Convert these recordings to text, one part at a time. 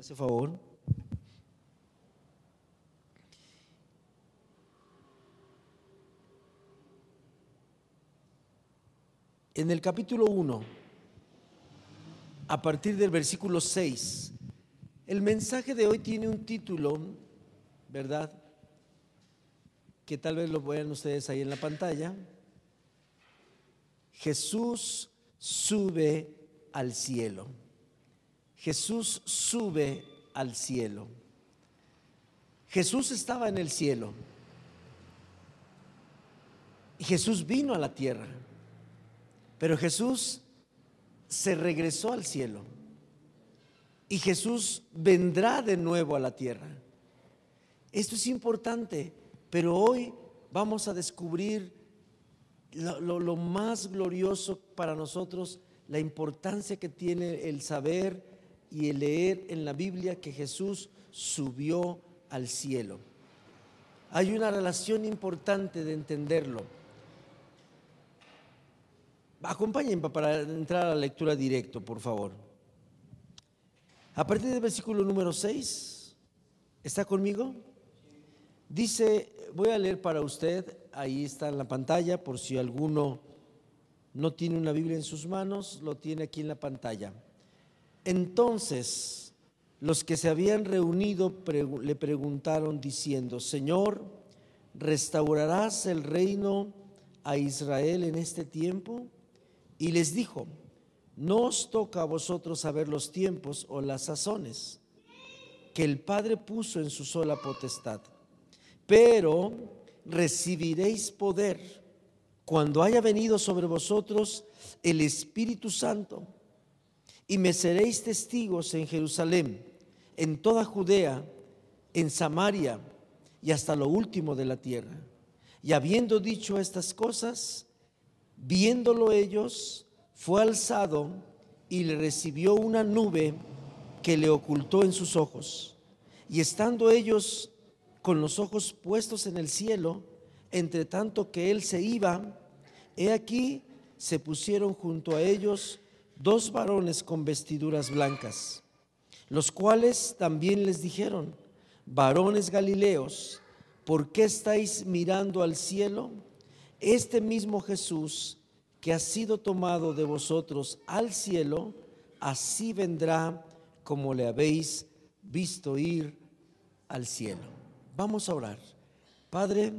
hace favor. En el capítulo 1, a partir del versículo 6, el mensaje de hoy tiene un título, ¿verdad? Que tal vez lo vean ustedes ahí en la pantalla. Jesús sube al cielo. Jesús sube al cielo. Jesús estaba en el cielo. Jesús vino a la tierra. Pero Jesús se regresó al cielo. Y Jesús vendrá de nuevo a la tierra. Esto es importante, pero hoy vamos a descubrir lo, lo más glorioso para nosotros, la importancia que tiene el saber y el leer en la Biblia que Jesús subió al cielo. Hay una relación importante de entenderlo. Acompáñenme para entrar a la lectura directo, por favor. A partir del versículo número 6, ¿está conmigo? Dice, voy a leer para usted, ahí está en la pantalla, por si alguno no tiene una Biblia en sus manos, lo tiene aquí en la pantalla. Entonces los que se habían reunido le preguntaron diciendo, Señor, ¿restaurarás el reino a Israel en este tiempo? Y les dijo, no os toca a vosotros saber los tiempos o las sazones que el Padre puso en su sola potestad, pero recibiréis poder cuando haya venido sobre vosotros el Espíritu Santo y me seréis testigos en Jerusalén, en toda Judea, en Samaria y hasta lo último de la tierra. Y habiendo dicho estas cosas, viéndolo ellos, fue alzado y le recibió una nube que le ocultó en sus ojos. Y estando ellos con los ojos puestos en el cielo, entre tanto que él se iba, he aquí se pusieron junto a ellos dos varones con vestiduras blancas, los cuales también les dijeron, varones galileos, ¿por qué estáis mirando al cielo? Este mismo Jesús que ha sido tomado de vosotros al cielo, así vendrá como le habéis visto ir al cielo. Vamos a orar. Padre,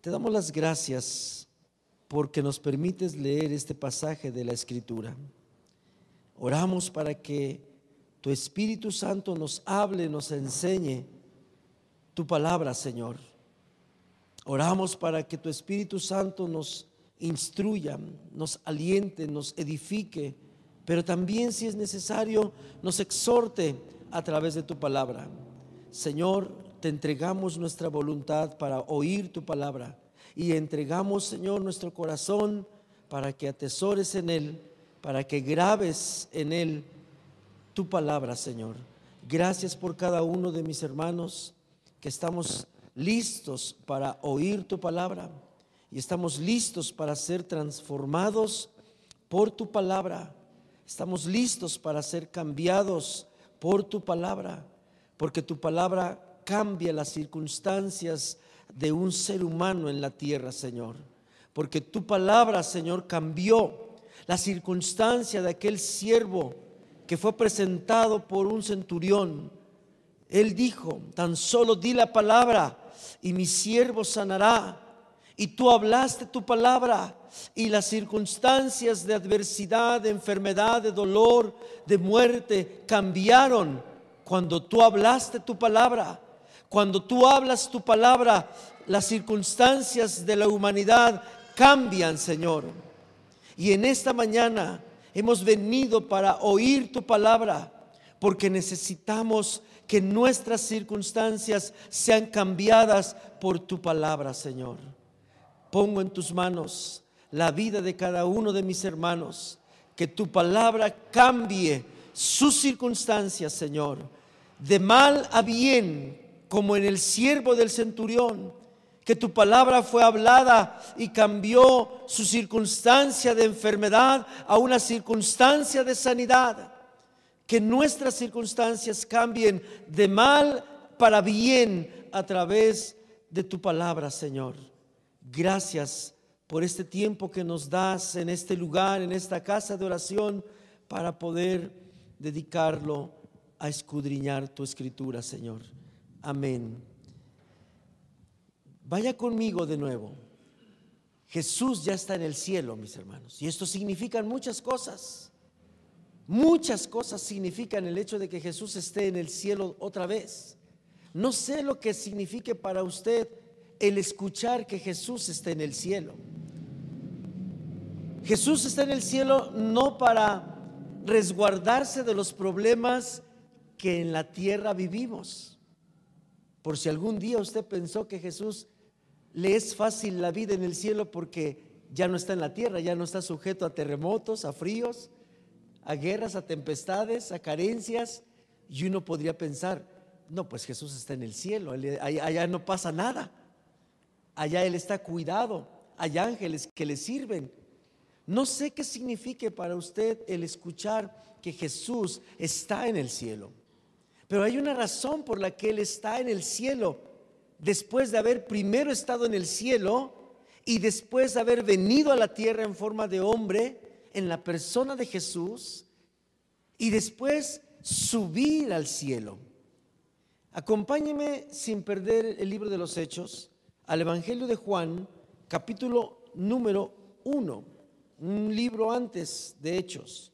te damos las gracias porque nos permites leer este pasaje de la Escritura. Oramos para que tu Espíritu Santo nos hable, nos enseñe tu palabra, Señor. Oramos para que tu Espíritu Santo nos instruya, nos aliente, nos edifique, pero también si es necesario nos exhorte a través de tu palabra. Señor, te entregamos nuestra voluntad para oír tu palabra y entregamos, Señor, nuestro corazón para que atesores en él para que grabes en él tu palabra, Señor. Gracias por cada uno de mis hermanos que estamos listos para oír tu palabra y estamos listos para ser transformados por tu palabra. Estamos listos para ser cambiados por tu palabra, porque tu palabra cambia las circunstancias de un ser humano en la tierra, Señor. Porque tu palabra, Señor, cambió la circunstancia de aquel siervo que fue presentado por un centurión. Él dijo, tan solo di la palabra y mi siervo sanará. Y tú hablaste tu palabra y las circunstancias de adversidad, de enfermedad, de dolor, de muerte cambiaron cuando tú hablaste tu palabra. Cuando tú hablas tu palabra, las circunstancias de la humanidad cambian, Señor. Y en esta mañana hemos venido para oír tu palabra, porque necesitamos que nuestras circunstancias sean cambiadas por tu palabra, Señor. Pongo en tus manos la vida de cada uno de mis hermanos, que tu palabra cambie sus circunstancias, Señor, de mal a bien, como en el siervo del centurión que tu palabra fue hablada y cambió su circunstancia de enfermedad a una circunstancia de sanidad. que nuestras circunstancias cambien de mal para bien a través de tu palabra, Señor. Gracias por este tiempo que nos das en este lugar, en esta casa de oración, para poder dedicarlo a escudriñar tu escritura, Señor. Amén. Vaya conmigo de nuevo. Jesús ya está en el cielo, mis hermanos. Y esto significa muchas cosas. Muchas cosas significan el hecho de que Jesús esté en el cielo otra vez. No sé lo que signifique para usted el escuchar que Jesús está en el cielo. Jesús está en el cielo no para resguardarse de los problemas que en la tierra vivimos. Por si algún día usted pensó que Jesús le es fácil la vida en el cielo porque ya no está en la tierra, ya no está sujeto a terremotos, a fríos, a guerras, a tempestades, a carencias. Y uno podría pensar, no, pues Jesús está en el cielo, allá, no pasa nada. Allá Él está cuidado, hay ángeles que le sirven. No sé qué signifique para usted el escuchar que Jesús está en el cielo, pero hay una razón por la que Él está en el cielo después de haber primero estado en el cielo y después de haber venido a la tierra en forma de hombre, en la persona de Jesús, y después subir al cielo. Acompáñeme sin perder el libro de los Hechos al Evangelio de Juan, capítulo número uno, un libro antes de Hechos.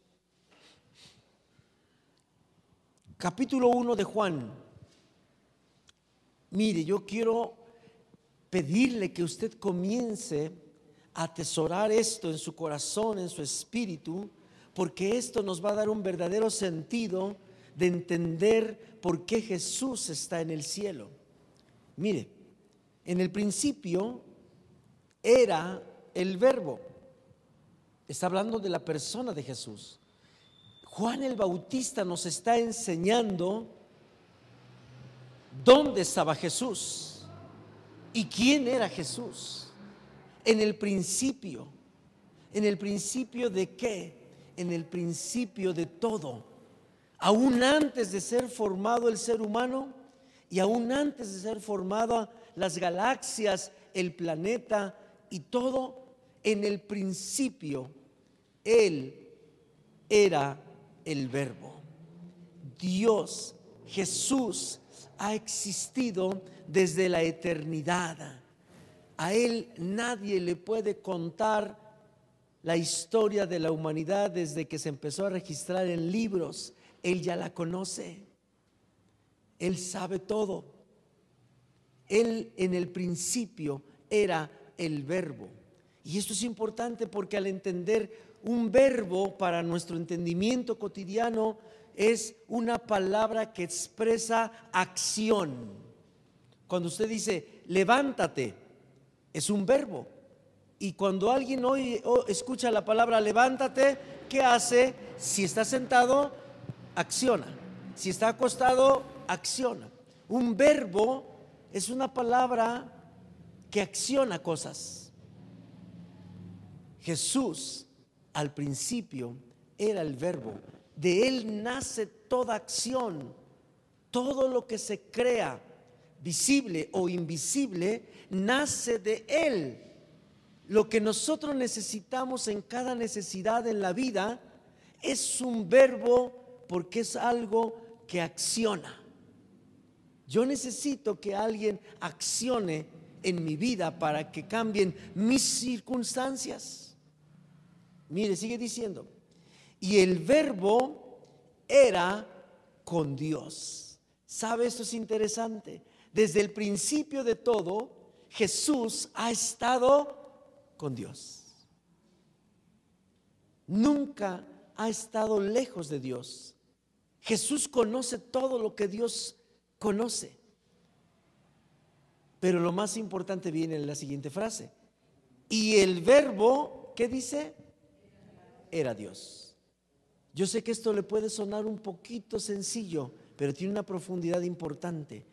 Capítulo 1 de Juan. Mire, yo quiero pedirle que usted comience a atesorar esto en su corazón, en su espíritu, porque esto nos va a dar un verdadero sentido de entender por qué Jesús está en el cielo. Mire, en el principio era el verbo. Está hablando de la persona de Jesús. Juan el Bautista nos está enseñando dónde estaba Jesús y quién era Jesús. En el principio, en el principio de qué? En el principio de todo. Aún antes de ser formado el ser humano y aún antes de ser formado las galaxias, el planeta y todo, en el principio Él era el verbo. Dios, Jesús, ha existido desde la eternidad. A Él nadie le puede contar la historia de la humanidad desde que se empezó a registrar en libros. Él ya la conoce. Él sabe todo. Él en el principio era el verbo. Y esto es importante porque al entender un verbo para nuestro entendimiento cotidiano es una palabra que expresa acción. Cuando usted dice, levántate, es un verbo. Y cuando alguien hoy escucha la palabra levántate, ¿qué hace? Si está sentado, acciona. Si está acostado, acciona. Un verbo es una palabra que acciona cosas. Jesús al principio era el verbo de Él nace toda acción, todo lo que se crea, visible o invisible, nace de Él. Lo que nosotros necesitamos en cada necesidad en la vida es un verbo porque es algo que acciona. Yo necesito que alguien accione en mi vida para que cambien mis circunstancias. Mire, sigue diciendo, y el verbo era con Dios. ¿Sabe? Esto es interesante. Desde el principio de todo, Jesús ha estado con Dios. Nunca ha estado lejos de Dios. Jesús conoce todo lo que Dios conoce. Pero lo más importante viene en la siguiente frase. Y el verbo, ¿qué dice? Era Dios. Yo sé que esto le puede sonar un poquito sencillo, pero tiene una profundidad importante.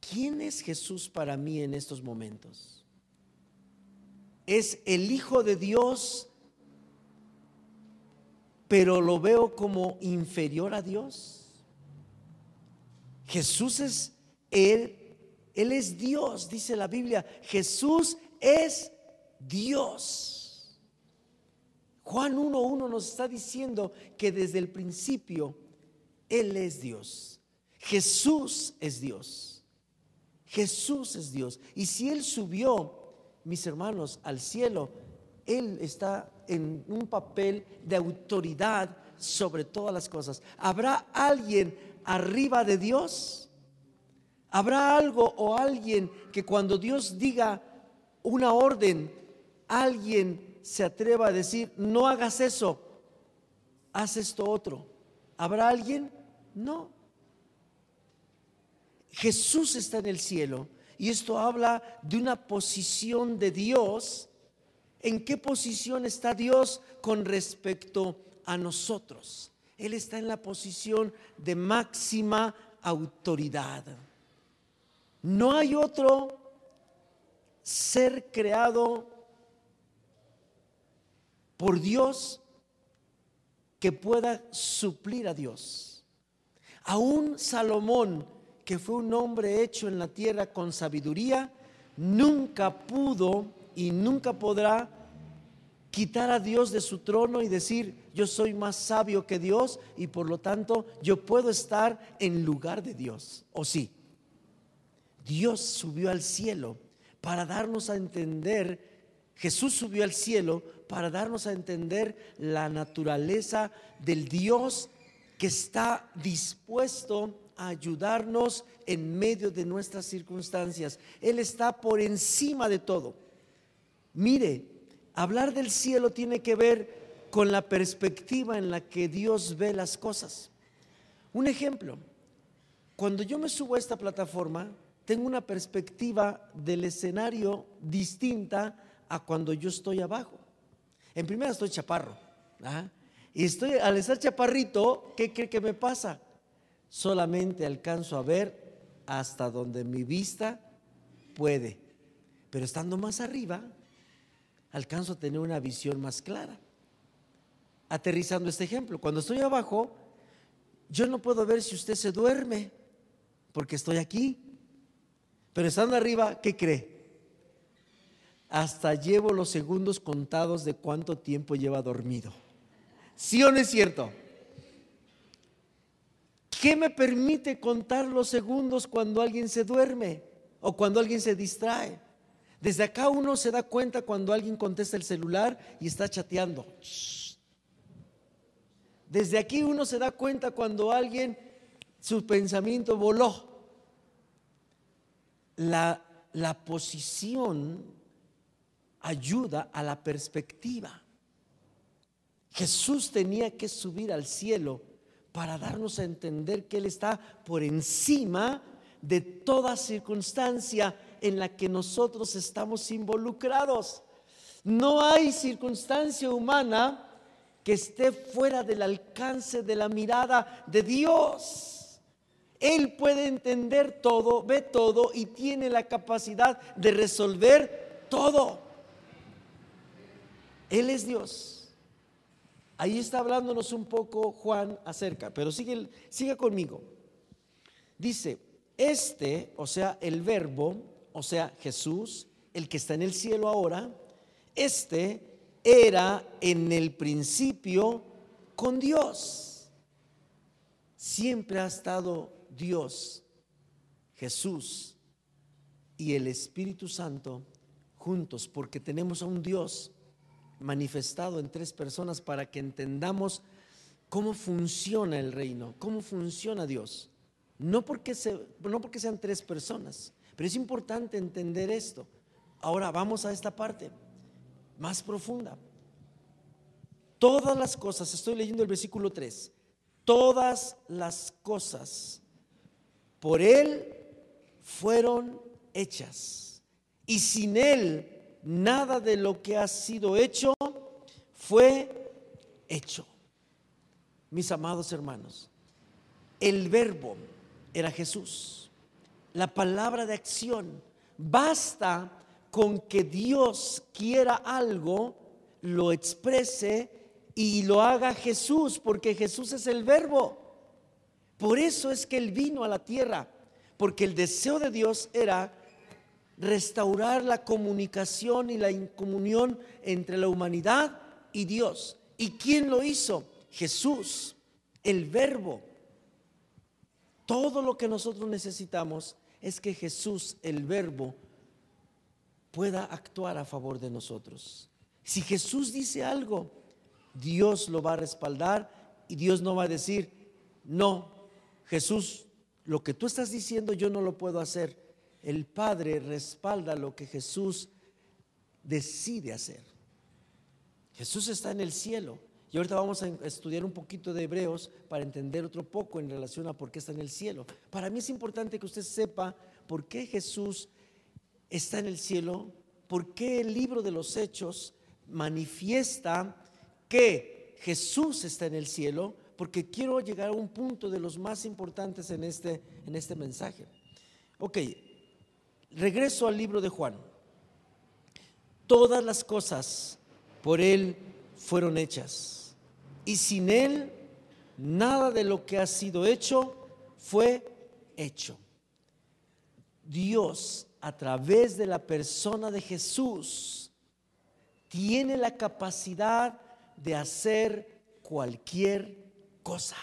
¿Quién es Jesús para mí en estos momentos? ¿Es el Hijo de Dios pero lo veo como inferior a Dios. Jesús es Él, Él es Dios, dice la Biblia. Jesús es Dios. Juan 1.1 nos está diciendo que desde el principio Él es Dios. Jesús es Dios. Jesús es Dios. Y si Él subió, mis hermanos, al cielo, Él está en un papel de autoridad sobre todas las cosas. ¿Habrá alguien arriba de Dios? ¿Habrá algo o alguien que cuando Dios diga una orden, alguien se atreva a decir, no hagas eso, haz esto otro? ¿Habrá alguien? No. Jesús está en el cielo y esto habla de una posición de Dios. ¿En qué posición está Dios con respecto a nosotros? Él está en la posición de máxima autoridad. No hay otro ser creado por Dios que pueda suplir a Dios. Aún Salomón, que fue un hombre hecho en la tierra con sabiduría, nunca pudo y nunca podrá quitar a Dios de su trono y decir, yo soy más sabio que Dios y por lo tanto yo puedo estar en lugar de Dios. ¿O sí? Dios subió al cielo para darnos a entender, Jesús subió al cielo para darnos a entender la naturaleza del Dios que está dispuesto a ayudarnos en medio de nuestras circunstancias. Él está por encima de todo. Mire, hablar del cielo tiene que ver con la perspectiva en la que Dios ve las cosas. Un ejemplo, cuando yo me subo a esta plataforma, tengo una perspectiva del escenario distinta a cuando yo estoy abajo. En primera estoy chaparro. Y estoy, al estar chaparrito, ¿qué cree que me pasa? Solamente alcanzo a ver hasta donde mi vista puede. Pero estando más arriba, alcanzo a tener una visión más clara. Aterrizando este ejemplo, cuando estoy abajo, yo no puedo ver si usted se duerme, porque estoy aquí. Pero estando arriba, ¿qué cree? Hasta llevo los segundos contados de cuánto tiempo lleva dormido. ¿Sí o no es cierto? ¿Qué me permite contar los segundos cuando alguien se duerme o cuando alguien se distrae? Desde acá uno se da cuenta cuando alguien contesta el celular y está chateando. Desde aquí uno se da cuenta cuando alguien su pensamiento voló la, la posición ayuda a la perspectiva. Jesús tenía que subir al cielo para darnos a entender que Él está por encima de toda circunstancia en la que nosotros estamos involucrados. No hay circunstancia humana que esté fuera del alcance de la mirada de Dios. Él puede entender todo, ve todo y tiene la capacidad de resolver todo. Él es Dios. Ahí está hablándonos un poco Juan acerca, pero sigue, conmigo. Dice, este, o sea, el verbo, o sea, Jesús, el que está en el cielo ahora, este era en el principio con Dios. Siempre ha estado Dios, Jesús y el Espíritu Santo juntos, porque tenemos a un Dios manifestado en tres personas para que entendamos cómo funciona el reino, cómo funciona Dios. No porque, se, no porque sean tres personas, pero es importante entender esto. Ahora vamos a esta parte más profunda. Todas las cosas, estoy leyendo el versículo 3, todas las cosas por Él fueron hechas. Y sin Él nada de lo que ha sido hecho fue hecho. Mis amados hermanos, el verbo era Jesús. La palabra de acción. Basta con que Dios quiera algo, lo exprese y lo haga Jesús, porque Jesús es el verbo. Por eso es que Él vino a la tierra, porque el deseo de Dios era restaurar la comunicación y la comunión entre la humanidad y Dios. ¿Y quién lo hizo? Jesús, el verbo. Todo lo que nosotros necesitamos es que Jesús, el verbo, pueda actuar a favor de nosotros. Si Jesús dice algo, Dios lo va a respaldar y Dios no va a decir, no, Jesús, lo que tú estás diciendo yo no lo puedo hacer. El Padre respalda lo que Jesús decide hacer. Jesús está en el cielo. Y ahorita vamos a estudiar un poquito de Hebreos para entender otro poco en relación a por qué está en el cielo. Para mí es importante que usted sepa por qué Jesús está en el cielo, por qué el libro de los hechos manifiesta que Jesús está en el cielo, porque quiero llegar a un punto de los más importantes en este, en este mensaje. Ok, regreso al libro de Juan. Todas las cosas por Él fueron hechas, y sin Él nada de lo que ha sido hecho fue hecho. Dios, a través de la persona de Jesús, tiene la capacidad de hacer cualquier cosa.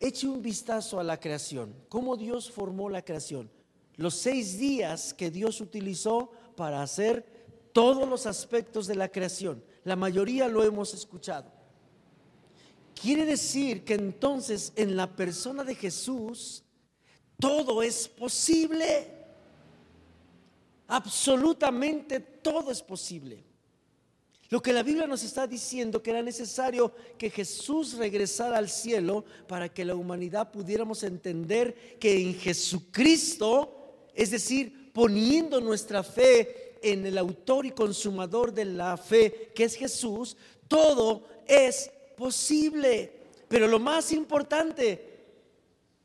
Eche un vistazo a la creación, cómo Dios formó la creación, los seis días que Dios utilizó para hacer todos los aspectos de la creación. La mayoría lo hemos escuchado. Quiere decir que entonces en la persona de Jesús todo es posible. Absolutamente todo es posible. Lo que la Biblia nos está diciendo que era necesario que Jesús regresara al cielo para que la humanidad pudiéramos entender que en Jesucristo, es decir, poniendo nuestra fe en el autor y consumador de la fe, que es Jesús, todo es posible. Pero lo más importante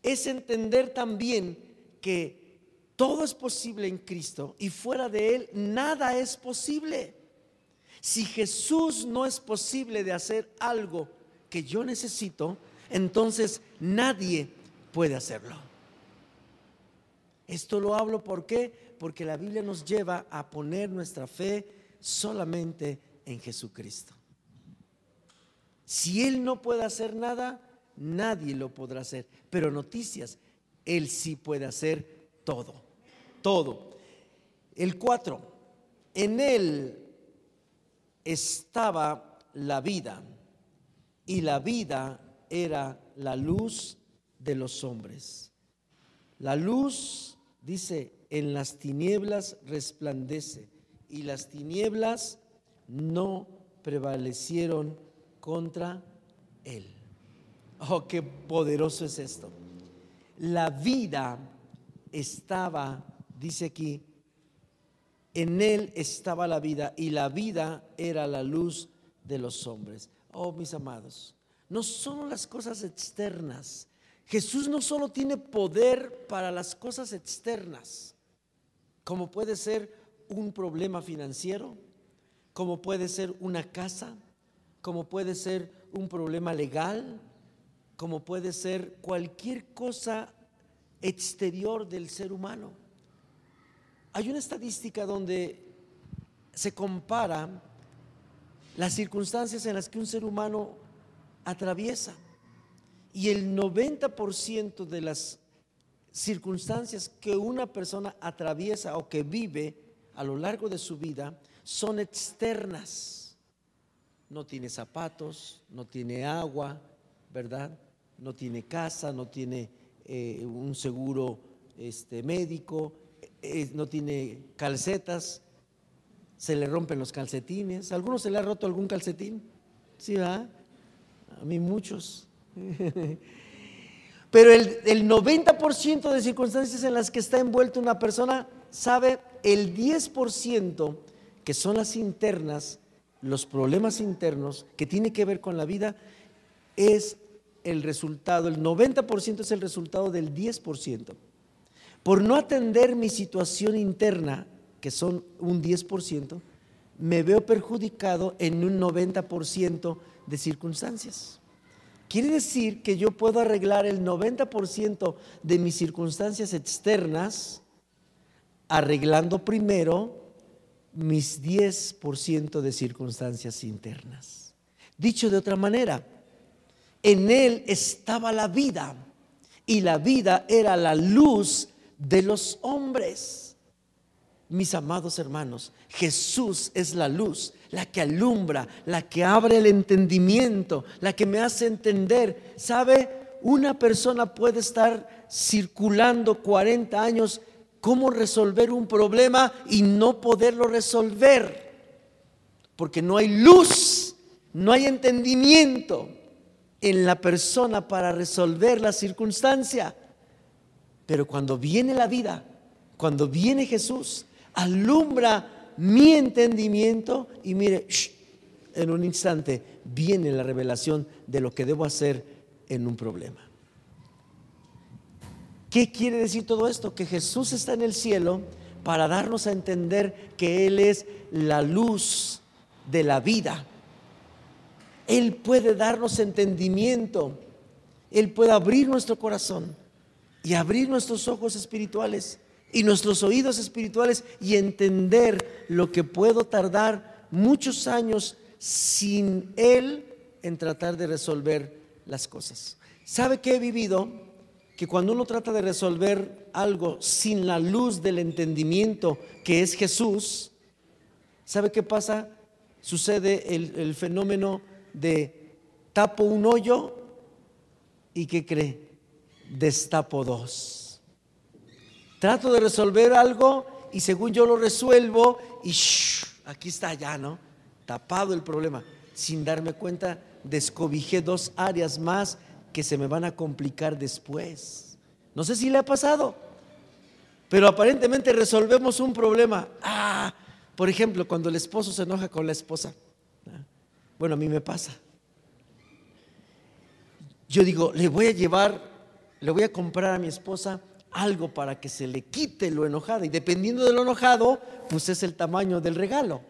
es entender también que todo es posible en Cristo y fuera de Él nada es posible. Si Jesús no es posible de hacer algo que yo necesito, entonces nadie puede hacerlo. Esto lo hablo ¿por qué? Porque la Biblia nos lleva a poner nuestra fe solamente en Jesucristo. Si Él no puede hacer nada, nadie lo podrá hacer. Pero noticias, Él sí puede hacer todo, todo. El cuatro, en él estaba la vida y la vida era la luz de los hombres. La luz, dice, en las tinieblas resplandece y las tinieblas no prevalecieron contra él. Oh, qué poderoso es esto. La vida estaba, dice aquí, en él estaba la vida y la vida era la luz de los hombres. Oh, mis amados, no son las cosas externas. Jesús no solo tiene poder para las cosas externas, como puede ser un problema financiero, como puede ser una casa, como puede ser un problema legal, como puede ser cualquier cosa exterior del ser humano. Hay una estadística donde se compara las circunstancias en las que un ser humano atraviesa y el 90% de las circunstancias que una persona atraviesa o que vive a lo largo de su vida son externas. No tiene zapatos, no tiene agua, ¿verdad? No tiene casa, no tiene eh, un seguro este, médico, eh, no tiene calcetas, se le rompen los calcetines. ¿A alguno se le ha roto algún calcetín? Sí, A mí muchos. Pero el, el 90% de circunstancias en las que está envuelta una persona sabe el 10% que son las internas, los problemas internos que tiene que ver con la vida, es el resultado, el 90% es el resultado del 10%. Por no atender mi situación interna, que son un 10%, me veo perjudicado en un 90% de circunstancias. Quiere decir que yo puedo arreglar el 90% de mis circunstancias externas arreglando primero mis 10% de circunstancias internas. Dicho de otra manera, en Él estaba la vida y la vida era la luz de los hombres. Mis amados hermanos, Jesús es la luz, la que alumbra, la que abre el entendimiento, la que me hace entender. ¿Sabe? Una persona puede estar circulando 40 años cómo resolver un problema y no poderlo resolver. Porque no hay luz, no hay entendimiento en la persona para resolver la circunstancia. Pero cuando viene la vida, cuando viene Jesús, alumbra mi entendimiento y mire, en un instante viene la revelación de lo que debo hacer en un problema. ¿Qué quiere decir todo esto? Que Jesús está en el cielo para darnos a entender que Él es la luz de la vida. Él puede darnos entendimiento. Él puede abrir nuestro corazón y abrir nuestros ojos espirituales y nuestros oídos espirituales y entender lo que puedo tardar muchos años sin Él en tratar de resolver las cosas. ¿Sabe que he vivido? Que cuando uno trata de resolver algo sin la luz del entendimiento que es Jesús, ¿sabe qué pasa? Sucede el, el fenómeno de tapo un hoyo y ¿qué cree? Destapo dos. Trato de resolver algo y según yo lo resuelvo y aquí está ya, ¿no? Tapado el problema. Sin darme cuenta, descobijé dos áreas más que se me van a complicar después. No sé si le ha pasado, pero aparentemente resolvemos un problema. Ah, por ejemplo, cuando el esposo se enoja con la esposa. Bueno, a mí me pasa. Yo digo, le voy a llevar, le voy a comprar a mi esposa algo para que se le quite lo enojado. Y dependiendo de lo enojado, pues es el tamaño del regalo.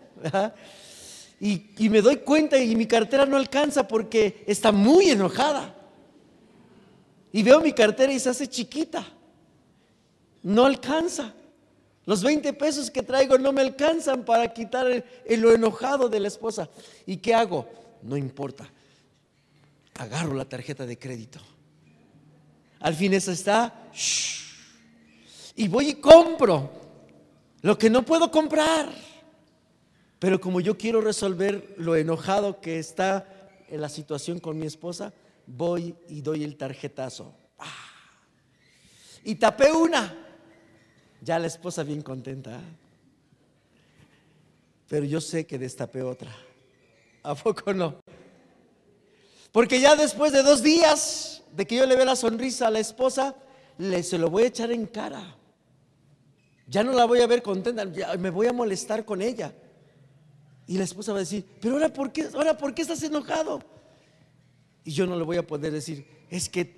Y, y, me doy cuenta y mi cartera no alcanza porque está muy enojada. Y veo mi cartera y se hace chiquita. No alcanza. Los 20 pesos que traigo no me alcanzan para quitar el, lo enojado de la esposa. ¿Y qué hago? No importa. Agarro la tarjeta de crédito. Al fin esa está. Y voy y compro lo que no puedo comprar. Pero como yo quiero resolver lo enojado que está en la situación con mi esposa, voy y doy el tarjetazo. Ah. Y tapé una. Ya la esposa bien contenta. Pero yo sé que destapé otra. ¿A poco no? Porque ya después de dos días de que yo le vea la sonrisa a la esposa, le se lo voy a echar en cara. Ya no la voy a ver contenta, me voy a molestar con ella. Y la esposa va a decir, pero ahora por qué, ahora por qué estás enojado? Y yo no le voy a poder decir, es que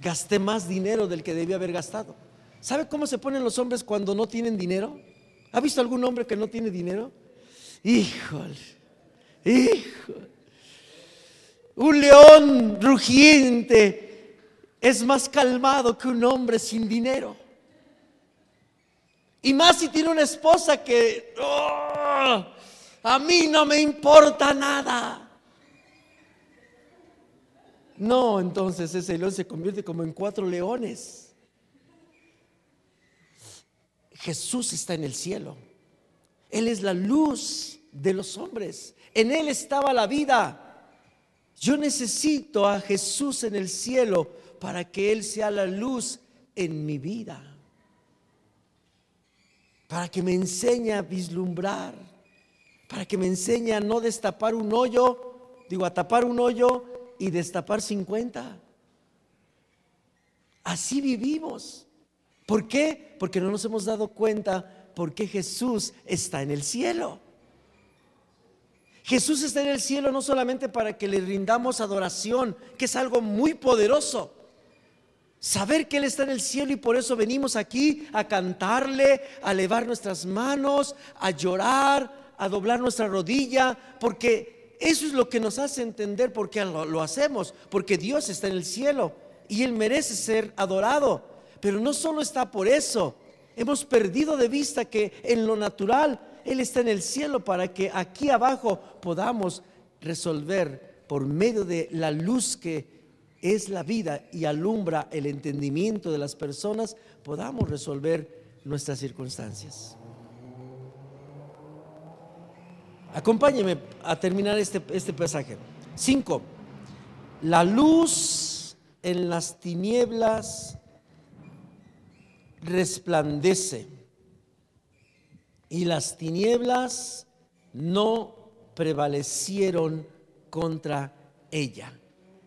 gasté más dinero del que debía haber gastado. ¿Sabe cómo se ponen los hombres cuando no tienen dinero? ¿Ha visto algún hombre que no tiene dinero? Híjole, híjole. Un león rugiente es más calmado que un hombre sin dinero. Y más si tiene una esposa que oh, a mí no me importa nada. No, entonces ese león se convierte como en cuatro leones. Jesús está en el cielo. Él es la luz de los hombres. En Él estaba la vida. Yo necesito a Jesús en el cielo para que Él sea la luz en mi vida. Para que me enseñe a vislumbrar. Para que me enseñe a no destapar un hoyo, digo, a tapar un hoyo y destapar 50. Así vivimos. ¿Por qué? Porque no nos hemos dado cuenta por qué Jesús está en el cielo. Jesús está en el cielo no solamente para que le rindamos adoración, que es algo muy poderoso. Saber que Él está en el cielo y por eso venimos aquí a cantarle, a elevar nuestras manos, a llorar, a doblar nuestra rodilla, porque eso es lo que nos hace entender por qué lo, lo hacemos, porque Dios está en el cielo y Él merece ser adorado. Pero no solo está por eso, hemos perdido de vista que en lo natural Él está en el cielo para que aquí abajo podamos resolver por medio de la luz que es la vida y alumbra el entendimiento de las personas, podamos resolver nuestras circunstancias. Acompáñeme a terminar este, este pasaje. 5. La luz en las tinieblas resplandece y las tinieblas no prevalecieron contra ella.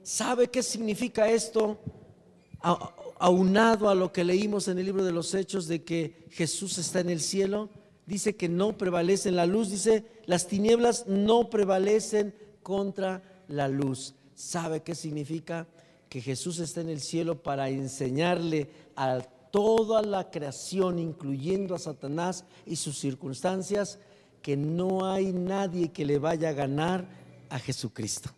¿Sabe qué significa esto? Aunado a lo que leímos en el libro de los Hechos de que Jesús está en el cielo, dice que no prevalece la luz, dice las tinieblas no prevalecen contra la luz. ¿Sabe qué significa? Que Jesús está en el cielo para enseñarle a toda la creación, incluyendo a Satanás y sus circunstancias, que no hay nadie que le vaya a ganar a Jesucristo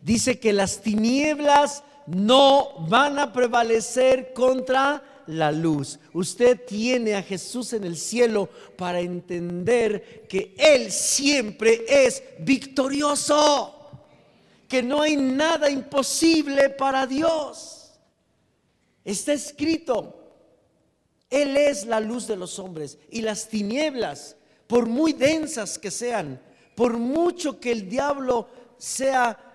dice que las tinieblas no van a prevalecer contra la luz. Usted tiene a Jesús en el cielo para entender que Él siempre es victorioso, que no hay nada imposible para Dios. Está escrito, Él es la luz de los hombres y las tinieblas, por muy densas que sean, por mucho que el diablo sea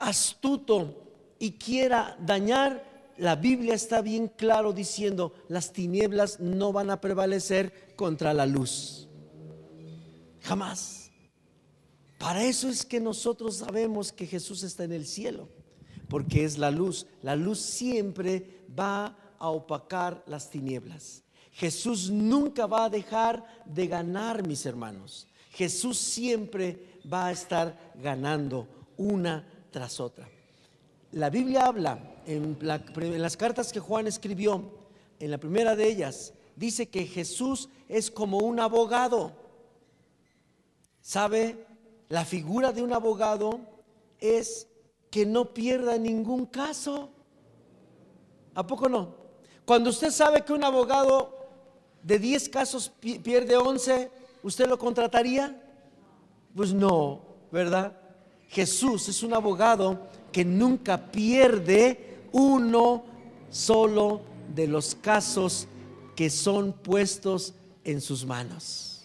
astuto y quiera dañar, la Biblia está bien claro diciendo, las tinieblas no van a prevalecer contra la luz. Jamás. Para eso es que nosotros sabemos que Jesús está en el cielo, porque es la luz. La luz siempre va a opacar las tinieblas. Jesús nunca va a dejar de ganar, mis hermanos. Jesús siempre va a estar ganando una tras otra. La Biblia habla en, las cartas que Juan escribió, en la primera de ellas, dice que Jesús es como un abogado. ¿Sabe? La figura de un abogado es que no pierda ningún caso. ¿A poco no? Cuando usted sabe que un abogado de 10 casos pierde 11, ¿usted lo contrataría? Pues no, ¿verdad? Jesús es un abogado que nunca pierde uno solo de los casos que son puestos en sus manos.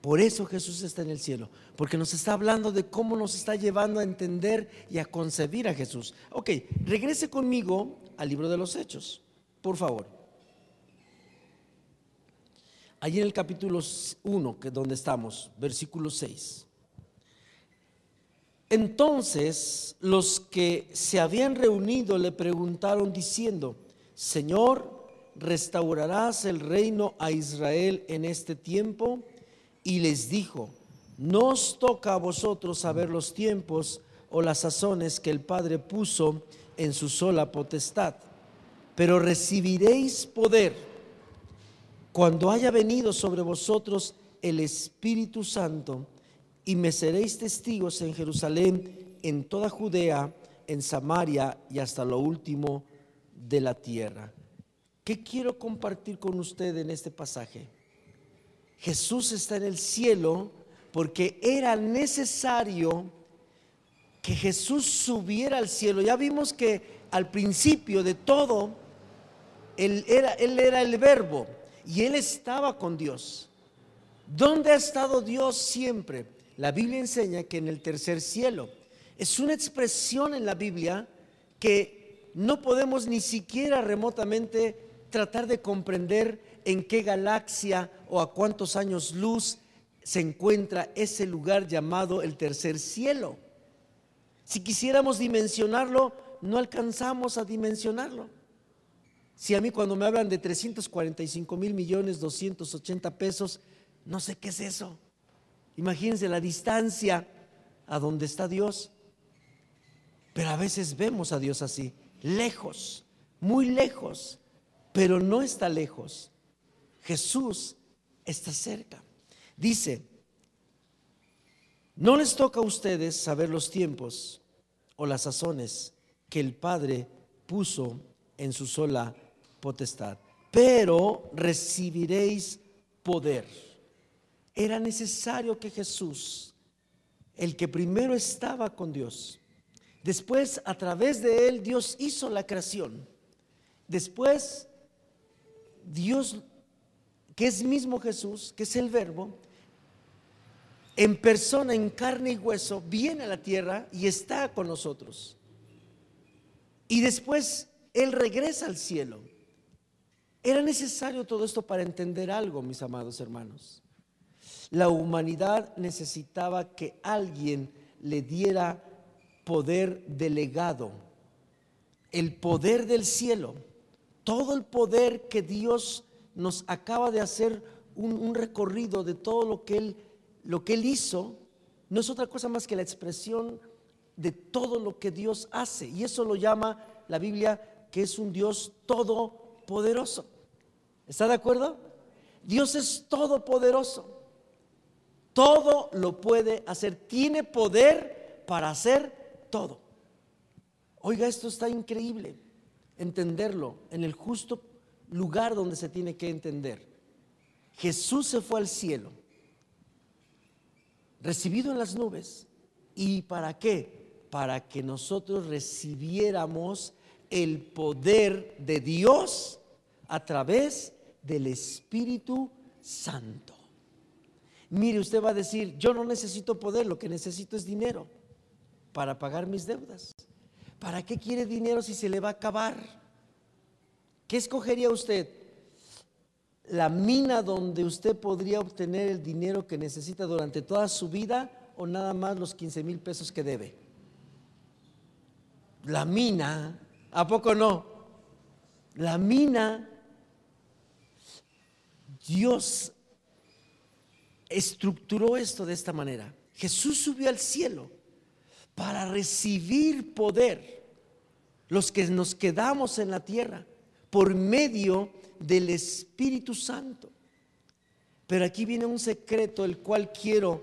Por eso Jesús está en el cielo, porque nos está hablando de cómo nos está llevando a entender y a concebir a Jesús. Ok, regrese conmigo al libro de los Hechos, por favor. Allí en el capítulo 1, que donde estamos, versículo 6. Entonces los que se habían reunido le preguntaron diciendo, Señor, ¿restaurarás el reino a Israel en este tiempo? Y les dijo, no os toca a vosotros saber los tiempos o las sazones que el Padre puso en su sola potestad, pero recibiréis poder cuando haya venido sobre vosotros el Espíritu Santo y me seréis testigos en Jerusalén, en toda Judea, en Samaria y hasta lo último de la tierra. ¿Qué quiero compartir con usted en este pasaje? Jesús está en el cielo porque era necesario que Jesús subiera al cielo. Ya vimos que al principio de todo, él era, él era el verbo y él estaba con Dios. ¿Dónde ha estado Dios siempre? La Biblia enseña que en el tercer cielo es una expresión en la Biblia que no podemos ni siquiera remotamente tratar de comprender en qué galaxia o a cuántos años luz se encuentra ese lugar llamado el tercer cielo. Si quisiéramos dimensionarlo, no alcanzamos a dimensionarlo. Si a mí cuando me hablan de 345 mil millones 280 pesos, no sé qué es eso. Imagínense la distancia a donde está Dios. Pero a veces vemos a Dios así, lejos, muy lejos, pero no está lejos. Jesús está cerca. Dice, no les toca a ustedes saber los tiempos o las sazones que el Padre puso en su sola potestad, pero recibiréis poder. Era necesario que Jesús, el que primero estaba con Dios, después a través de él Dios hizo la creación, después Dios, que es mismo Jesús, que es el verbo, en persona, en carne y hueso, viene a la tierra y está con nosotros. Y después Él regresa al cielo. Era necesario todo esto para entender algo, mis amados hermanos. La humanidad necesitaba que alguien le diera poder delegado, el poder del cielo, todo el poder que Dios nos acaba de hacer un, recorrido de todo lo que Él lo que Él hizo no es otra cosa más que la expresión de todo lo que Dios hace. Y eso lo llama la Biblia que es un Dios todopoderoso. ¿Está de acuerdo? Dios es todopoderoso. Todo lo puede hacer. Tiene poder para hacer todo. Oiga, esto está increíble. Entenderlo en el justo lugar donde se tiene que entender. Jesús se fue al cielo recibido en las nubes. ¿Y para qué? Para que nosotros recibiéramos el poder de Dios a través del Espíritu Santo. Mire, usted va a decir, yo no necesito poder, lo que necesito es dinero para pagar mis deudas. ¿Para qué quiere dinero si se le va a acabar? ¿Qué escogería usted? la mina donde usted podría obtener el dinero que necesita durante toda su vida o nada más los 15 mil pesos que debe. La mina, ¿a poco no? La mina, Dios estructuró esto de esta manera. Jesús subió al cielo para recibir poder, los que nos quedamos en la tierra, por medio del Espíritu Santo. Pero aquí viene un secreto el cual quiero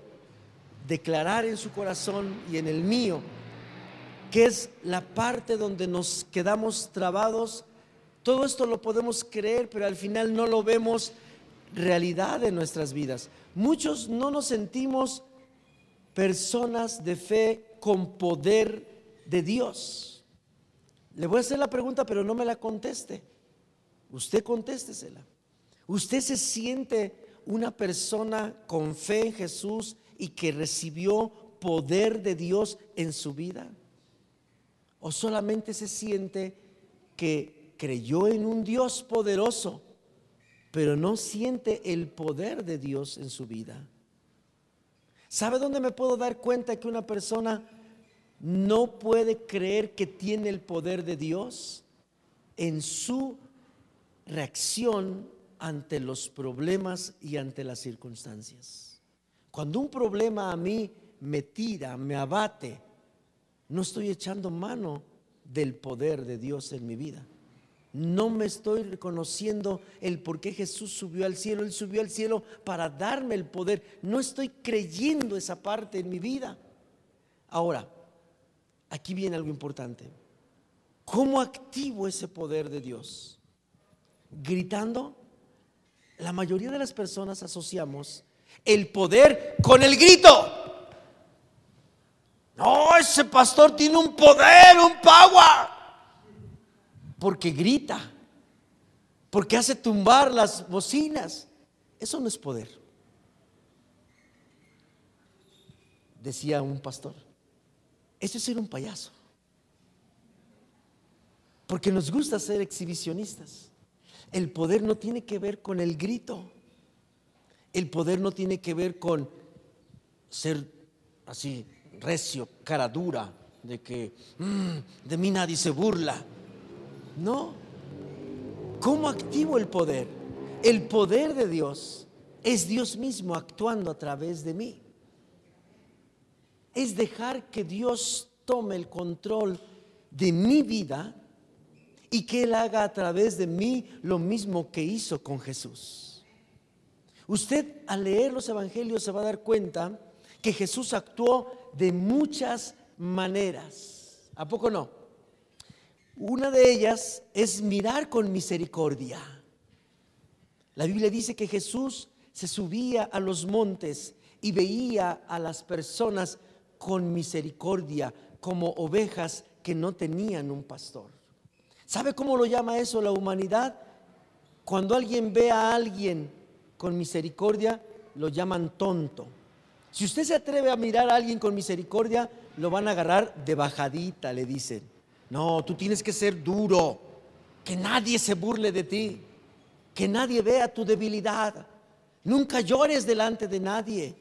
declarar en su corazón y en el mío, que es la parte donde nos quedamos trabados. Todo esto lo podemos creer, pero al final no lo vemos realidad en nuestras vidas. Muchos no nos sentimos personas de fe con poder de Dios. Le voy a hacer la pregunta, pero no me la conteste. Usted contéstesela. ¿Usted se siente una persona con fe en Jesús y que recibió poder de Dios en su vida? ¿O solamente se siente que creyó en un Dios poderoso, pero no siente el poder de Dios en su vida? ¿Sabe dónde me puedo dar cuenta que una persona no puede creer que tiene el poder de Dios? En su reacción ante los problemas y ante las circunstancias. Cuando un problema a mí me tira, me abate, no estoy echando mano del poder de Dios en mi vida. No me estoy reconociendo el por qué Jesús subió al cielo. Él subió al cielo para darme el poder. No estoy creyendo esa parte en mi vida. Ahora, aquí viene algo importante. ¿Cómo activo ese poder de Dios? gritando, la mayoría de las personas asociamos el poder con el grito. No, ese pastor tiene un poder, un power. Porque grita, porque hace tumbar las bocinas. Eso no es poder. Decía un pastor, eso es ser un payaso. Porque nos gusta ser exhibicionistas. El poder no tiene que ver con el grito. El poder no tiene que ver con ser así recio, cara dura, de que mm, de mí nadie se burla. No. ¿Cómo activo el poder? El poder de Dios es Dios mismo actuando a través de mí. Es dejar que Dios tome el control de mi vida y que Él haga a través de mí lo mismo que hizo con Jesús. Usted al leer los evangelios se va a dar cuenta que Jesús actuó de muchas maneras. ¿A poco no? Una de ellas es mirar con misericordia. La Biblia dice que Jesús se subía a los montes y veía a las personas con misericordia, como ovejas que no tenían un pastor. ¿Sabe cómo lo llama eso la humanidad? Cuando alguien ve a alguien con misericordia, lo llaman tonto. Si usted se atreve a mirar a alguien con misericordia, lo van a agarrar de bajadita, le dicen. No, tú tienes que ser duro, que nadie se burle de ti, que nadie vea tu debilidad. Nunca llores delante de nadie.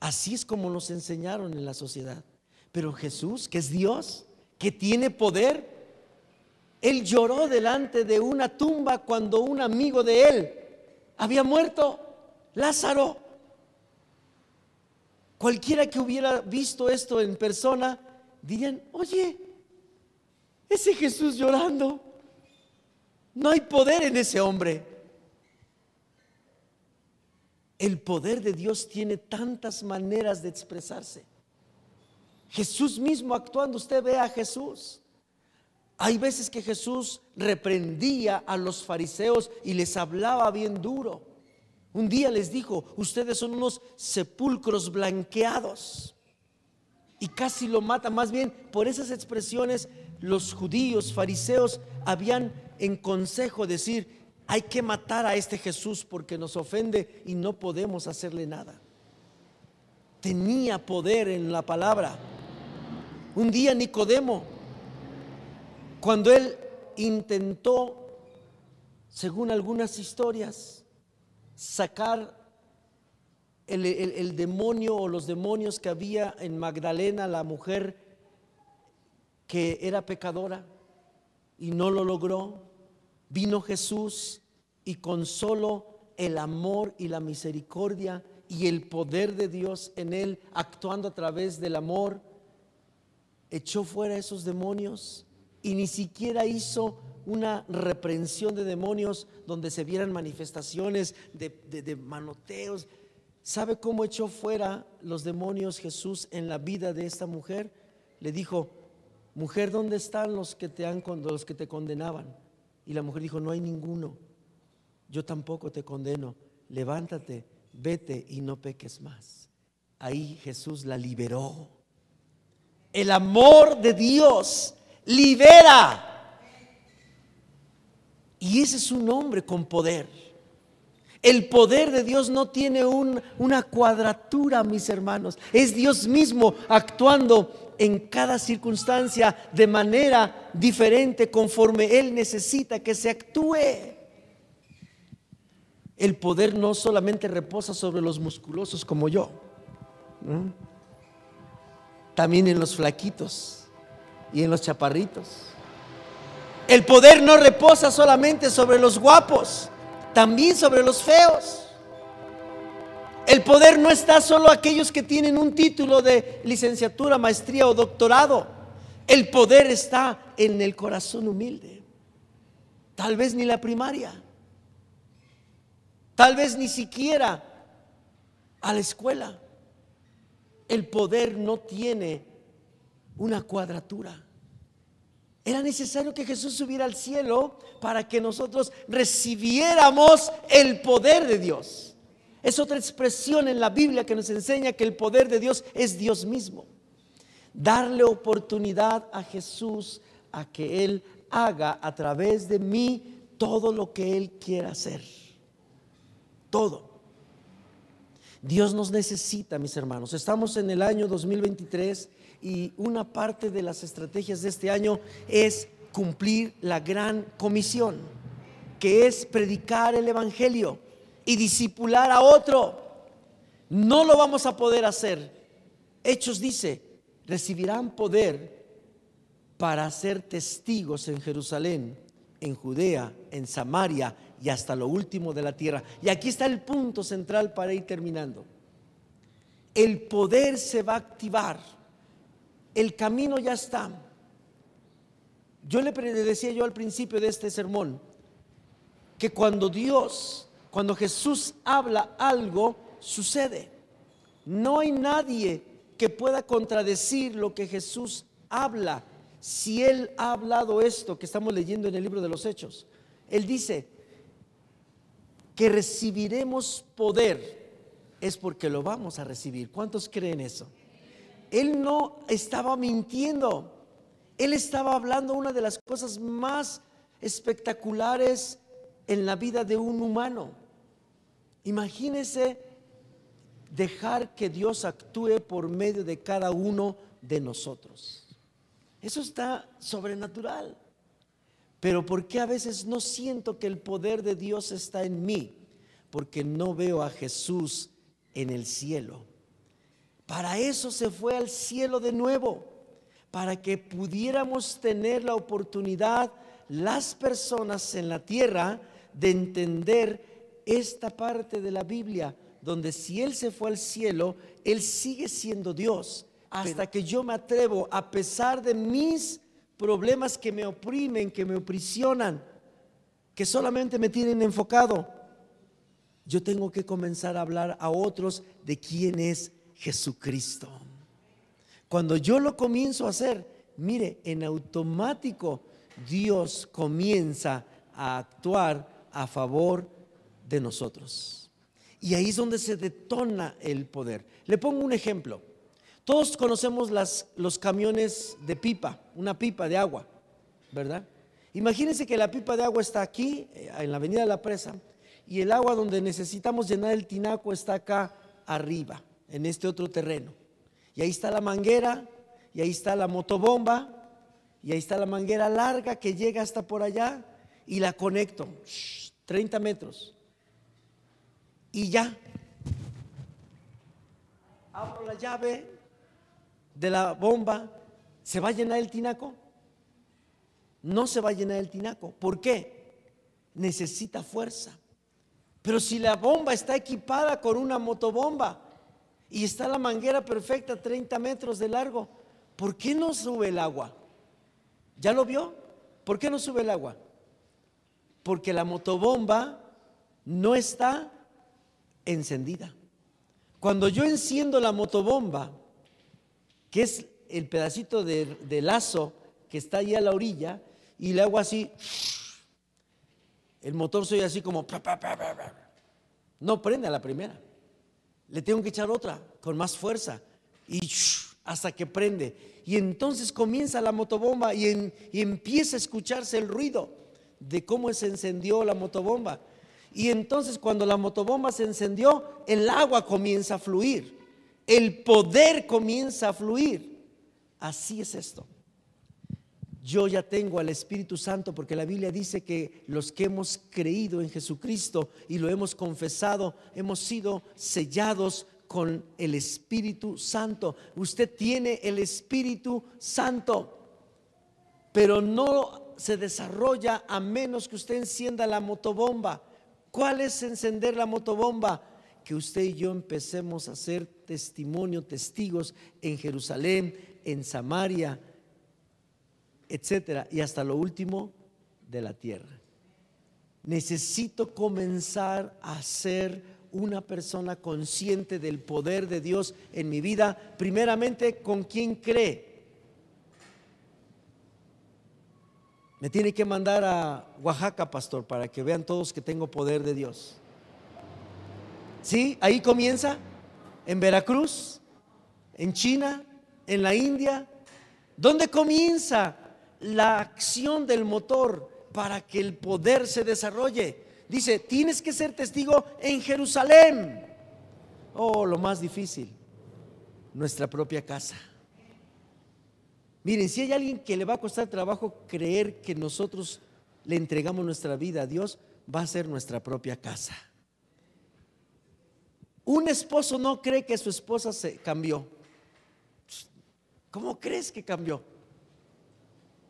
Así es como nos enseñaron en la sociedad. Pero Jesús, que es Dios, que tiene poder, Él lloró delante de una tumba cuando un amigo de Él había muerto, Lázaro. Cualquiera que hubiera visto esto en persona, dirían, oye, ese Jesús llorando, no hay poder en ese hombre. El poder de Dios tiene tantas maneras de expresarse. Jesús mismo actuando, usted ve a Jesús. Hay veces que Jesús reprendía a los fariseos y les hablaba bien duro. Un día les dijo, ustedes son unos sepulcros blanqueados. Y casi lo mata. Más bien, por esas expresiones, los judíos, fariseos, habían en consejo decir, hay que matar a este Jesús porque nos ofende y no podemos hacerle nada. Tenía poder en la palabra. Un día Nicodemo, cuando él intentó, según algunas historias, sacar el, demonio o los demonios que había en Magdalena, la mujer que era pecadora, y no lo logró. Vino Jesús y con solo el amor y la misericordia y el poder de Dios en él, actuando a través del amor, echó fuera esos demonios y ni siquiera hizo una reprensión de demonios donde se vieran manifestaciones de, manoteos. ¿Sabe cómo echó fuera los demonios Jesús en la vida de esta mujer? Le dijo, mujer, ¿dónde están los que te, han, los que te condenaban? Y la mujer dijo, no hay ninguno. Yo tampoco te condeno. Levántate, vete y no peques más. Ahí Jesús la liberó. El amor de Dios libera. Y ese es un hombre con poder. El poder de Dios no tiene una cuadratura, mis hermanos. Es Dios mismo actuando en cada circunstancia de manera diferente conforme Él necesita que se actúe. El poder no solamente reposa sobre los musculosos como yo, también en los flaquitos y en los chaparritos. El poder no reposa solamente sobre los guapos, también sobre los feos. El poder no está solo aquellos que tienen un título de licenciatura, maestría o doctorado. El poder está en el corazón humilde. Tal vez ni la primaria. Tal vez ni siquiera a la escuela. El poder no tiene una cuadratura. Era necesario que Jesús subiera al cielo para que nosotros recibiéramos el poder de Dios. Es otra expresión en la Biblia que nos enseña que el poder de Dios es Dios mismo. Darle oportunidad a Jesús a que Él haga a través de mí todo lo que Él quiera hacer. Todo. Dios nos necesita, mis hermanos. Estamos en el año 2023 y una parte de las estrategias de este año es cumplir la gran comisión, que es predicar el Evangelio y disipular a otro. No lo vamos a poder hacer. Hechos dice, recibirán poder para ser testigos en Jerusalén, en Judea, en Samaria y hasta lo último de la tierra. Y aquí está el punto central para ir terminando. El poder se va a activar el camino ya está. Yo le decía yo al principio de este sermón que cuando Dios Cuando Jesús habla algo, sucede. No hay nadie que pueda contradecir lo que Jesús habla. Si Él ha hablado esto que estamos leyendo en el libro de los Hechos, Él dice que recibiremos poder, es porque lo vamos a recibir. ¿Cuántos creen eso? Él no estaba mintiendo. Él estaba hablando una de las cosas más espectaculares en la vida de un humano. Imagínese dejar que Dios actúe por medio de cada uno de nosotros. Eso está sobrenatural. Pero ¿por qué a veces no siento que el poder de Dios está en mí? Porque no veo a Jesús en el cielo. Para eso se fue al cielo de nuevo, para que pudiéramos tener la oportunidad, las personas en la tierra, de entender esta parte de la Biblia, donde si Él se fue al cielo, Él sigue siendo Dios. Hasta que yo me atrevo, a pesar de mis problemas que me oprimen, que me oprisionan, que solamente me tienen enfocado, yo tengo que comenzar a hablar a otros de quién es Jesucristo. Cuando yo lo comienzo a hacer, mire, en automático Dios comienza a actuar a favor de nosotros. Y ahí es donde se detona el poder. Le pongo un ejemplo. Todos conocemos las, los camiones de pipa, una pipa de agua, ¿verdad? Imagínense que la pipa de agua está aquí, eh, en la avenida de la presa, y el agua donde necesitamos llenar el tinaco está acá arriba, en este otro terreno. Y ahí está la manguera, y ahí está la motobomba, y ahí está la manguera larga que llega hasta por allá, y la conecto, 30 metros. Y ya, abro la llave de la bomba, ¿se va a llenar el tinaco? No se va a llenar el tinaco. ¿Por qué? Necesita fuerza. Pero si la bomba está equipada con una motobomba y está la manguera perfecta 30 metros de largo, ¿por qué no sube el agua? ¿Ya lo vio? ¿Por qué no sube el agua? Porque la motobomba no está encendida. Cuando yo enciendo la motobomba, que es el pedacito de, lazo que está ahí a la orilla, y le hago así, el motor soy así como... No prende a la primera. Le tengo que echar otra con más fuerza y hasta que prende. Y entonces comienza la motobomba y, y, empieza a escucharse el ruido de cómo se encendió la motobomba. Y entonces cuando la motobomba se encendió, el agua comienza a fluir, el poder comienza a fluir. Así es esto yo ya tengo al Espíritu Santo porque la Biblia dice que los que hemos creído en Jesucristo y lo hemos confesado, hemos sido sellados con el Espíritu Santo. Usted tiene el Espíritu Santo, pero no se desarrolla a menos que usted encienda la motobomba. ¿Cuál es encender la motobomba? Que usted y yo empecemos a ser testimonio, testigos en Jerusalén, en Samaria, etcétera, y hasta lo último de la tierra. Necesito comenzar a ser una persona consciente del poder de Dios en mi vida, primeramente con quien cree. Me tiene que mandar a Oaxaca, pastor, para que vean todos que tengo poder de Dios. ¿Sí? Ahí comienza, en Veracruz, en China, en la India. ¿Dónde comienza la acción del motor para que el poder se desarrolle. Dice, tienes que ser testigo en Jerusalén. Oh, lo más difícil, nuestra propia casa. Miren, si hay alguien que le va a costar trabajo creer que nosotros le entregamos nuestra vida a Dios, va a ser nuestra propia casa. Un esposo no cree que su esposa se cambió. ¿Cómo crees que cambió?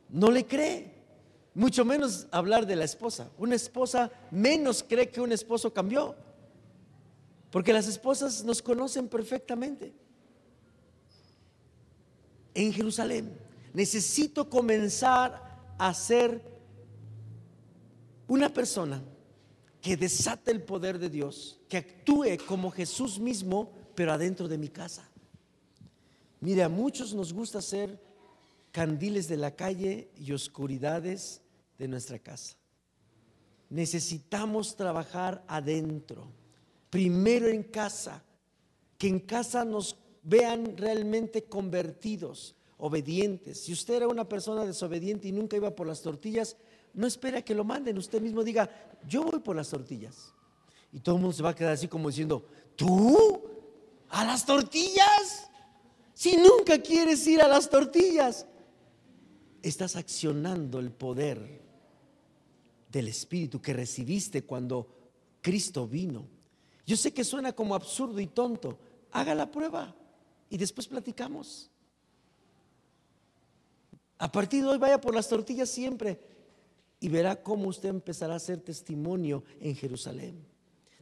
No le cree. Mucho menos hablar de la esposa. Una esposa menos cree que un esposo cambió. Porque las esposas nos conocen perfectamente. En Jerusalén necesito comenzar a ser una persona que desate el poder de Dios, que actúe como Jesús mismo, pero adentro de mi casa. Mire, a muchos nos gusta ser candiles de la calle y oscuridades de nuestra casa. Necesitamos trabajar adentro, primero en casa, que en casa nos vean realmente convertidos, obedientes. Si usted era una persona desobediente y nunca iba por las tortillas, no espera que lo manden. Usted mismo diga, yo voy por las tortillas. Y todo el mundo se va a quedar así como diciendo, ¿tú? ¿A las tortillas? Si nunca quieres ir a las tortillas, estás accionando el poder del Espíritu que recibiste cuando Cristo vino. Yo sé que suena como absurdo y tonto. Haga la prueba y después platicamos. A partir de hoy vaya por las tortillas siempre y verá cómo usted empezará a hacer testimonio en Jerusalén.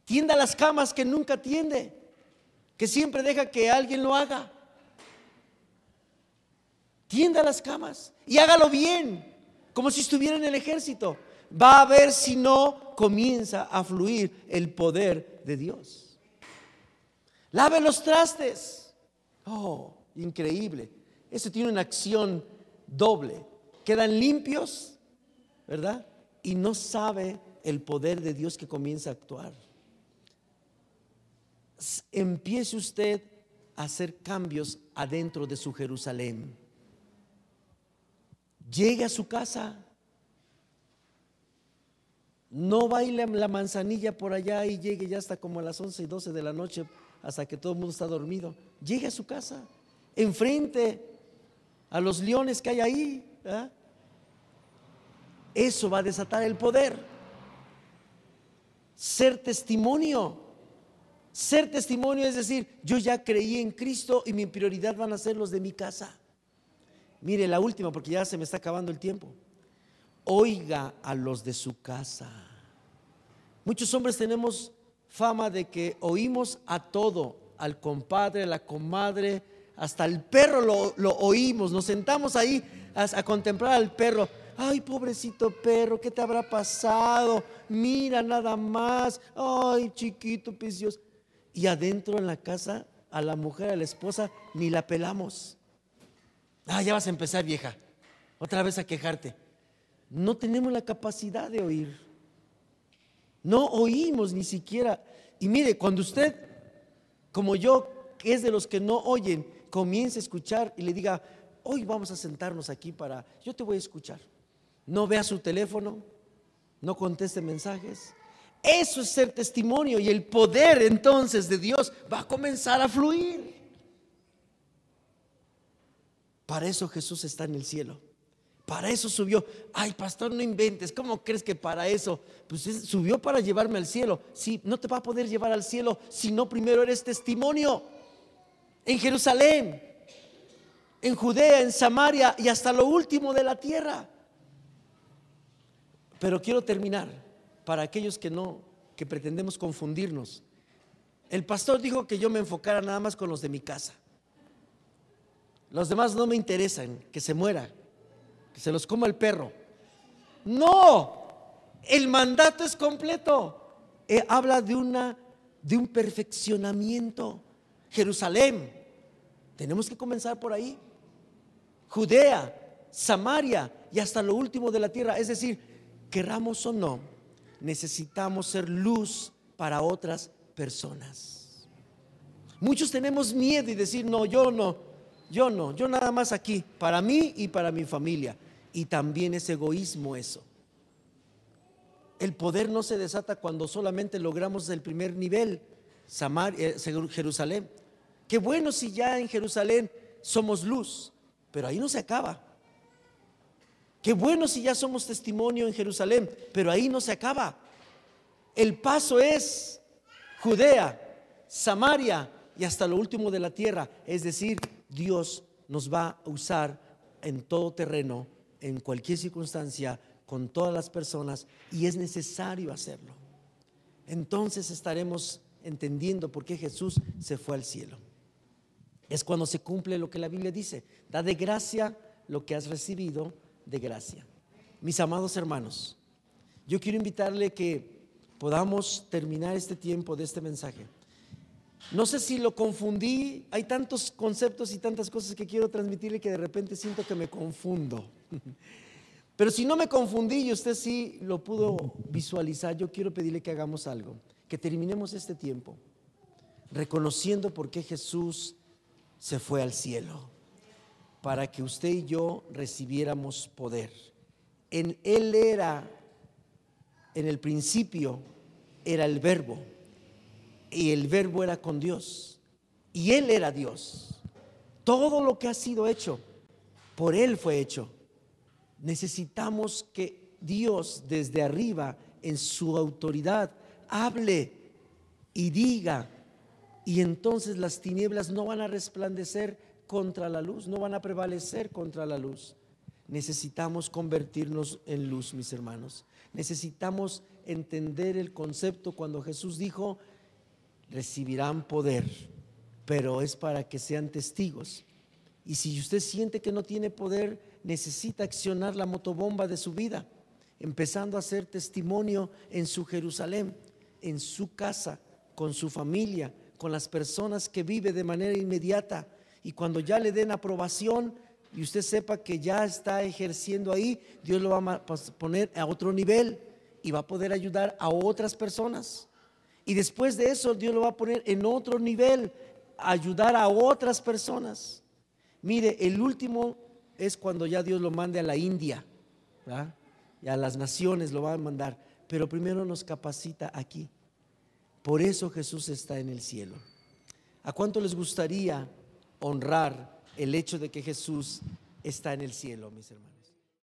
Tienda las camas que nunca tiende, que siempre deja que alguien lo haga. Tienda las camas y hágalo bien, como si estuviera en el ejército. Va a ver si no comienza a fluir el poder de Dios. Lave los trastes. Oh, increíble. Eso tiene una acción doble. Quedan limpios, ¿verdad? Y no sabe el poder de Dios que comienza a actuar. Empiece usted a hacer cambios adentro de su Jerusalén. Llegue a su casa. No baile la manzanilla por allá y llegue ya hasta como a las 11 y 12 de la noche hasta que todo el mundo está dormido. Llegue a su casa, enfrente a los leones que hay ahí. Eso va a desatar el poder. Ser testimonio. Ser testimonio es decir, yo ya creí en Cristo y mi prioridad van a ser los de mi casa. Mire la última porque ya se me está acabando el tiempo. Oiga a los de su casa. Muchos hombres tenemos fama de que oímos a todo, al compadre, a la comadre, hasta el perro lo, oímos, nos sentamos ahí a, contemplar al perro. Ay, pobrecito perro, ¿qué te habrá pasado? Mira nada más. Ay, chiquito, precioso. Y adentro en la casa, a la mujer, a la esposa, ni la pelamos. Ah, ya vas a empezar, vieja. Otra vez a quejarte. No tenemos la capacidad de oír. No oímos ni siquiera. Y mire, cuando usted, como yo, que es de los que no oyen, comience a escuchar y le diga, hoy vamos a sentarnos aquí para, yo te voy a escuchar. No vea su teléfono, no conteste mensajes. Eso es ser testimonio y el poder entonces de Dios va a comenzar a fluir. Para eso Jesús está en el cielo. Para eso subió. Ay, pastor, no inventes. ¿Cómo crees que para eso? Pues subió para llevarme al cielo. Sí, no te va a poder llevar al cielo si no primero eres testimonio. En Jerusalén, en Judea, en Samaria y hasta lo último de la tierra. Pero quiero terminar para aquellos que no, que pretendemos confundirnos. El pastor dijo que yo me enfocara nada más con los de mi casa. Los demás no me interesan, que se muera, que se los coma el perro. No, el mandato es completo. Eh, habla de, una, de un perfeccionamiento. Jerusalén, tenemos que comenzar por ahí. Judea, Samaria y hasta lo último de la tierra. Es decir, querramos o no, necesitamos ser luz para otras personas. Muchos tenemos miedo y decir, no, yo no, yo no, yo nada más aquí, para mí y para mi familia. Y también es egoísmo eso. El poder no se desata cuando solamente logramos el primer nivel, eh, Jerusalén. Qué bueno si ya en Jerusalén somos luz, pero ahí no se acaba. Qué bueno si ya somos testimonio en Jerusalén, pero ahí no se acaba. El paso es Judea, Samaria y hasta lo último de la tierra, es decir, Dios nos va a usar en todo terreno, en cualquier circunstancia, con todas las personas, y es necesario hacerlo. Entonces estaremos entendiendo por qué Jesús se fue al cielo. Es cuando se cumple lo que la Biblia dice, da de gracia lo que has recibido de gracia. Mis amados hermanos, yo quiero invitarle que podamos terminar este tiempo de este mensaje. No sé si lo confundí, hay tantos conceptos y tantas cosas que quiero transmitirle que de repente siento que me confundo. Pero si no me confundí y usted sí lo pudo visualizar, yo quiero pedirle que hagamos algo, que terminemos este tiempo reconociendo por qué Jesús se fue al cielo, para que usted y yo recibiéramos poder. En Él era, en el principio, era el verbo y el verbo era con Dios y Él era Dios. Todo lo que ha sido hecho, por Él fue hecho. Necesitamos que Dios desde arriba, en su autoridad, hable y diga. Y entonces las tinieblas no van a resplandecer contra la luz, no van a prevalecer contra la luz. Necesitamos convertirnos en luz, mis hermanos. Necesitamos entender el concepto cuando Jesús dijo, recibirán poder, pero es para que sean testigos. Y si usted siente que no tiene poder, necesita accionar la motobomba de su vida, empezando a hacer testimonio en su Jerusalén, en su casa, con su familia, con las personas que vive de manera inmediata. Y cuando ya le den aprobación y usted sepa que ya está ejerciendo ahí, Dios lo va a poner a otro nivel y va a poder ayudar a otras personas. Y después de eso Dios lo va a poner en otro nivel, ayudar a otras personas. Mire, el último es cuando ya Dios lo mande a la India, y a las naciones lo va a mandar, pero primero nos capacita aquí. Por eso Jesús está en el cielo. ¿A cuánto les gustaría honrar el hecho de que Jesús está en el cielo, mis hermanos?